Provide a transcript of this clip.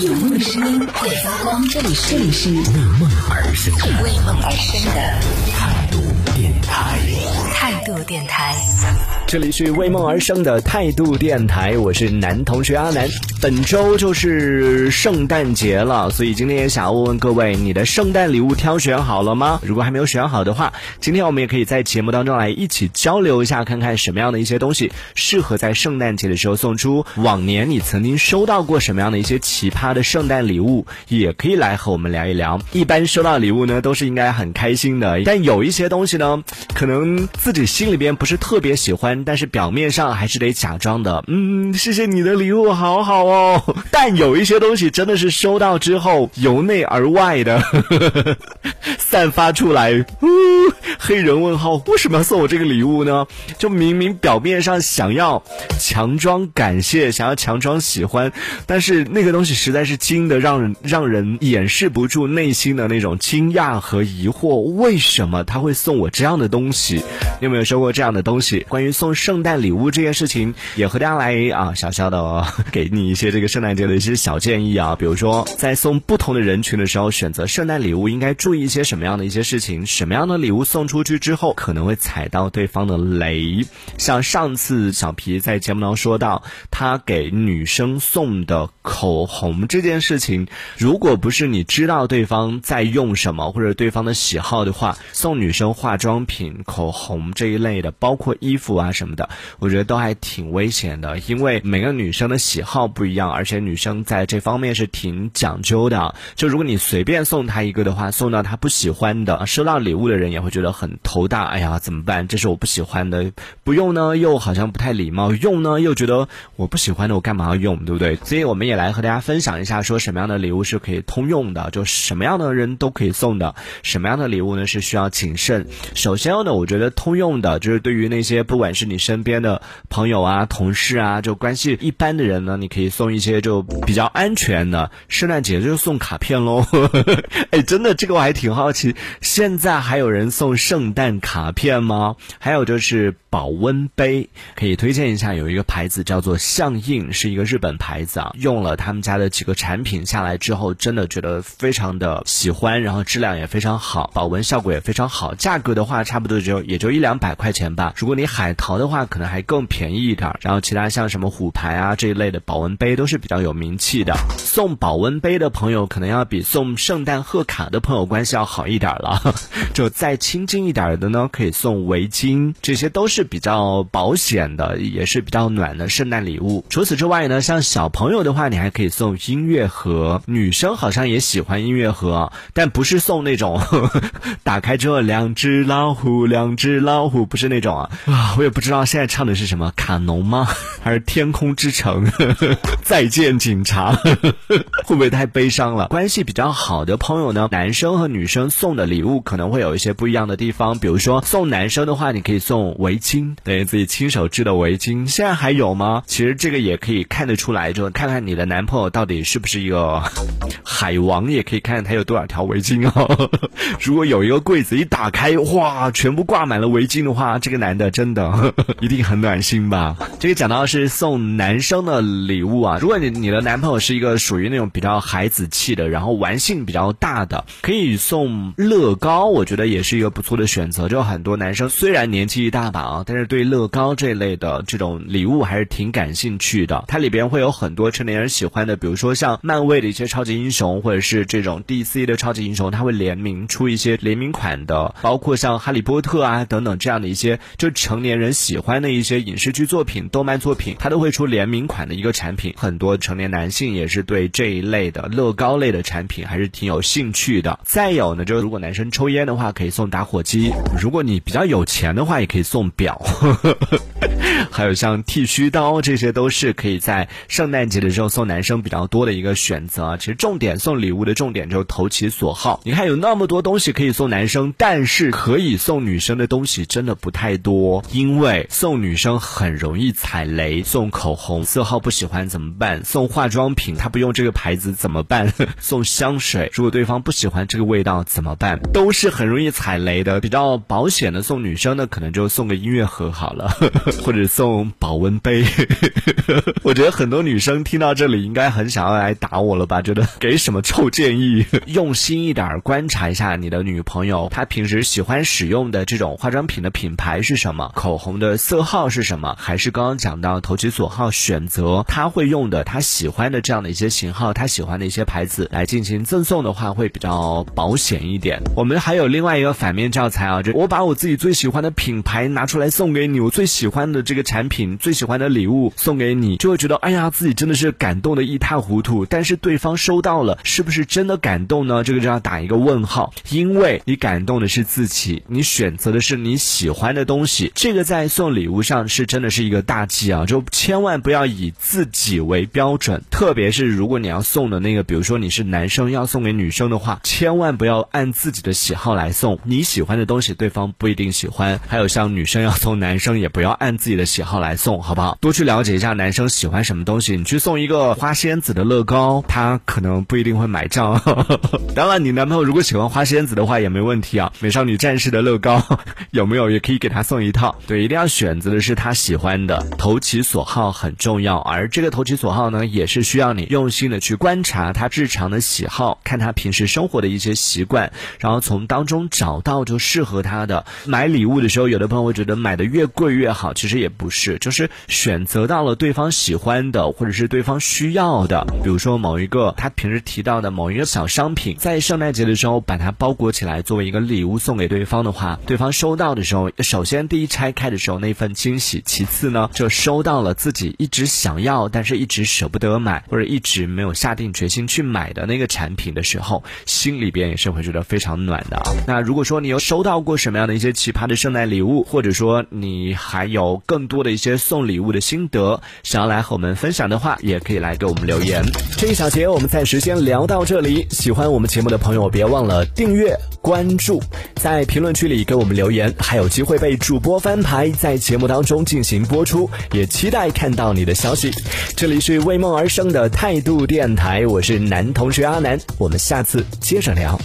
有梦的声音会发光，这里是这里是为梦而生的为梦而生的态度电台。态度电台。这里是为梦而生的态度电台，我是男同学阿南。本周就是圣诞节了，所以今天也想要问问各位，你的圣诞礼物挑选好了吗？如果还没有选好的话，今天我们也可以在节目当中来一起交流一下，看看什么样的一些东西适合在圣诞节的时候送出。往年你曾经收到过什么样的一些奇葩的圣诞礼物，也可以来和我们聊一聊。一般收到礼物呢，都是应该很开心的，但有一些东西呢，可能自己心里边不是特别喜欢，但是表面上还是得假装的。嗯，谢谢你的礼物，好好哦。但有一些东西真的是收到之后，由内而外的 散发出来。呜，黑人问号，为什么要送我这个礼物呢？就明明表面上想要强装感谢，想要强装喜欢，但是那个东西实在是精的，让人让人掩饰不住内心的那种惊讶和疑惑。为什么他会送我这样的东西？你有没有收过这样的东西？关于送圣诞礼物这件事情，也和大家来啊，小小的 给你一些这个圣诞节的一些小建议啊。比如说，在送不同的人群的时候，选择圣诞礼物应该注意一些什么样的一些事情？什么样的礼物送出去之后可能会踩到对方的雷？像上次小皮在节目当中说到，他给女生送的口红这件事情，如果不是你知道对方在用什么或者对方的喜好的话，送女生化妆品、口红这一类的，包括衣服啊什么的，我觉得都还挺危险的，因为每个女生的喜好不一样，而且女生在这方面是挺讲究的。就如果你随便送她一个的话，送到她不喜欢的，收到礼物的人也会觉得很头大。哎呀，怎么办？这是我不喜欢的，不用呢又好像不太礼貌，用呢又觉得我不喜欢的，我干嘛要用，对不对？所以我们也来和大家分享一下，说什么样的礼物是可以通用的，就什么样的人都可以送的，什么样的礼物呢是需要谨慎。首先呢，我觉得通用的就是对于那些不管是你身边的朋友啊、同事啊，就关系一般的人呢，你可以送一些就比较安全的。圣诞节就送卡片喽，哎，真的这个我还挺好奇，现在还有人送圣诞卡片吗？还有就是保温杯，可以推荐一下，有一个牌子叫做象印，是一个日本牌子啊，用了他们家的几个产品下来之后，真的觉得非常的喜欢，然后质量也非常好，保温效果也非常好，价格的话差不多就也就一两百块钱吧。如果你海淘的话，可能还更便宜一点。然后其他像什么虎牌啊这一类的保温杯都是比较有名气的。送保温杯的朋友，可能要比送圣诞贺卡的朋友关系要好一点了。就再亲近一点的呢，可以送围巾，这些都是比较保险的，也是比较暖的圣诞礼物。除此之外呢，像小朋友的话，你还可以送音乐盒。女生好像也喜欢音乐盒，但不是送那种 打开之后两只老虎，两只老虎，不是那种啊啊！我也不知道现在唱的是什么，卡农吗？还是天空之城？再见警察，会不会太悲伤了？关系比较好的朋友呢，男生和女生送的礼物可能会有一些不一样的地方。比如说送男生的话，你可以送围巾，等于自己亲手织的围巾，现在还有吗？其实这个也可以看得出来，就看看你的男朋友到底是不是一个海王，也可以看看他有多少条围巾哦。如果有一个柜子一打开，哇，全部挂满了围巾的话，这个男的真的 一定很暖心吧？这个讲到是送男生的礼物啊，如果你你的男朋友是一个属于那种比较孩子气的，然后玩性比较大的，可以送乐高，我觉得也是一个不错的选择。就很多男生虽然年纪一大把啊，但是对乐高这类的这种礼物还是挺感兴趣的。它里边会有很多成年人喜欢的，比如说像漫威的一些超级英雄，或者是这种 DC 的超级英雄，它会联名出一些联名款的，包括像哈利波特啊等等这样的一些就成年人喜欢的一些影视剧作品、动漫作品，它都会出联名款的一个产品。很多成年男性也是对这一类的乐高类的产品还是挺有兴趣的。再有呢，就是如果男生抽烟的话，可以送打火机；如果你比较有钱的话，也可以送表。还有像剃须刀，这些都是可以在圣诞节的时候送男生比较多的一个选择。其实重点送礼物的重点就是投其所好。你看有那么多东西可以送男生，但是可以送女生的东西真的不太多，因为送女生很容易踩雷，送口红色号不喜欢怎么办？送化妆品他不用这个牌子怎么办？送香水如果对方不喜欢这个味道怎么办？都是很容易踩雷的。比较保险的送女生呢，可能就送个音乐盒好了，或者送保温杯。我觉得很多女生听到这里应该很想要来打我了吧？觉得给什么臭建议？用心一点观察一下你的女朋友，她平时喜欢使用的这种化妆品的品牌是什么？口红的的色号是什么？还是刚刚讲到投其所好，选择他会用的、他喜欢的这样的一些型号、他喜欢的一些牌子来进行赠送的话，会比较保险一点。我们还有另外一个反面教材啊，就我把我自己最喜欢的品牌拿出来送给你，我最喜欢的这个产品、最喜欢的礼物送给你，就会觉得哎呀，自己真的是感动的一塌糊涂。但是对方收到了，是不是真的感动呢？这个就要打一个问号，因为你感动的是自己，你选择的是你喜欢的东西，这个在送礼物上是真的是一个大忌啊！就千万不要以自己为标准，特别是如果你要送的那个，比如说你是男生要送给女生的话，千万不要按自己的喜好来送，你喜欢的东西对方不一定喜欢。还有像女生要送男生，也不要按自己的喜好来送，好不好？多去了解一下男生喜欢什么东西，你去送一个花仙子的乐高，他可能不一定会买账。当然，你男朋友如果喜欢花仙子的话也没问题啊。美少女战士的乐高有没有也可以给他送一套。对，一定要选择的是他喜欢的，投其所好很重要。而这个投其所好呢，也是需要你用心的去观察他日常的喜好，看他平时生活的一些习惯，然后从当中找到就适合他的。买礼物的时候，有的朋友会觉得买的越贵越好，其实也不是，就是选择到了对方喜欢的或者是对方需要的。比如说某一个他平时提到的某一个小商品，在圣诞节的时候把它包裹起来作为一个礼物送给对方的话，对方收到的时候，首先第一拆开的时候那份惊喜，其次呢就收到了自己一直想要但是一直舍不得买或者一直没有下定决心去买的那个产品的时候，心里边也是会觉得非常暖的。那如果说你有收到过什么样的一些奇葩的圣诞礼物，或者说你还有更多的一些送礼物的心得，想要来和我们分享的话，也可以来给我们留言。这一小节我们暂时先聊到这里。喜欢我们节目的朋友，别忘了订阅、关注，在评论区里给我们留言，还有机会被主播翻牌，在节目当中进行播出，也期待看到你的消息。这里是为梦而生的态度电台，我是男同学阿南。我们下次接着聊。